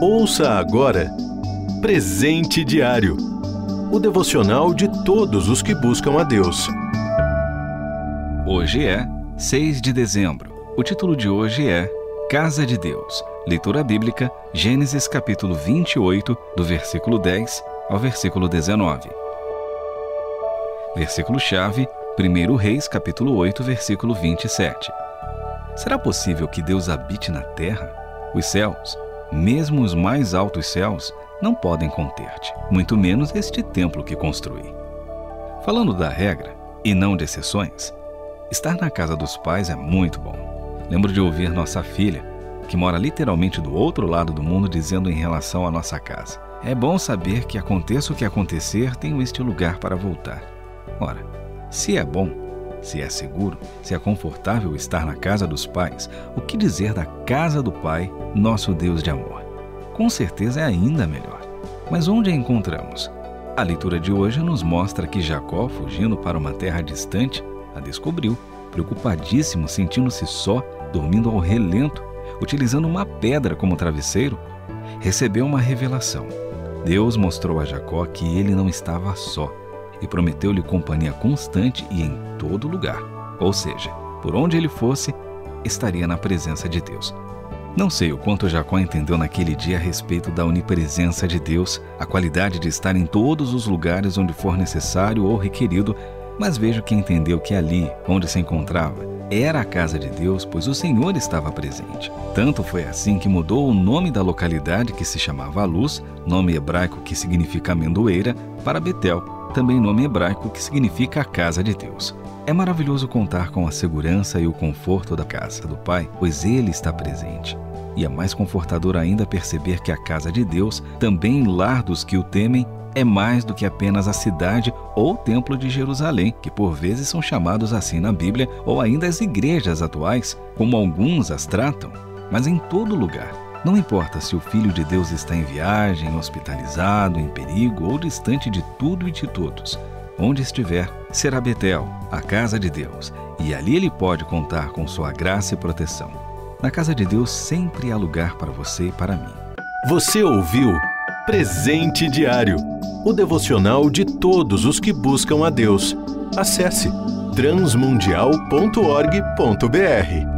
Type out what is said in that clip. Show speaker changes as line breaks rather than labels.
Ouça agora Presente Diário o devocional de todos os que buscam a Deus.
Hoje é 6 de dezembro. O título de hoje é Casa de Deus. Leitura bíblica, Gênesis capítulo 28, do versículo 10 ao versículo 19. Versículo-chave, 1 Reis capítulo 8, versículo 27. Será possível que Deus habite na terra? Os céus, mesmo os mais altos céus, não podem conter-te, muito menos este templo que construí. Falando da regra, e não de exceções, estar na casa dos pais é muito bom. Lembro de ouvir nossa filha, que mora literalmente do outro lado do mundo, dizendo em relação à nossa casa: É bom saber que aconteça o que acontecer, tenho este lugar para voltar. Ora, se é bom, se é seguro, se é confortável estar na casa dos pais, o que dizer da casa do Pai, nosso Deus de amor? com certeza é ainda melhor. Mas onde a encontramos? A leitura de hoje nos mostra que Jacó, fugindo para uma terra distante, a descobriu, preocupadíssimo, sentindo-se só, dormindo ao relento, utilizando uma pedra como travesseiro, recebeu uma revelação. Deus mostrou a Jacó que ele não estava só e prometeu-lhe companhia constante e em todo lugar. Ou seja, por onde ele fosse, estaria na presença de Deus. Não sei o quanto Jacó entendeu naquele dia a respeito da onipresença de Deus, a qualidade de estar em todos os lugares onde for necessário ou requerido, mas vejo que entendeu que ali, onde se encontrava, era a casa de Deus, pois o Senhor estava presente. Tanto foi assim que mudou o nome da localidade que se chamava Luz, nome hebraico que significa amendoeira, para Betel, também nome hebraico que significa a casa de Deus. É maravilhoso contar com a segurança e o conforto da casa do Pai, pois Ele está presente. E é mais confortador ainda perceber que a casa de Deus, também lar dos que o temem, é mais do que apenas a cidade ou templo de Jerusalém, que por vezes são chamados assim na Bíblia, ou ainda as igrejas atuais, como alguns as tratam, mas em todo lugar. Não importa se o Filho de Deus está em viagem, hospitalizado, em perigo ou distante de tudo e de todos. Onde estiver, será Betel, a casa de Deus, e ali ele pode contar com sua graça e proteção. Na casa de Deus sempre há lugar para você e para mim.
Você ouviu Presente Diário o devocional de todos os que buscam a Deus. Acesse transmundial.org.br.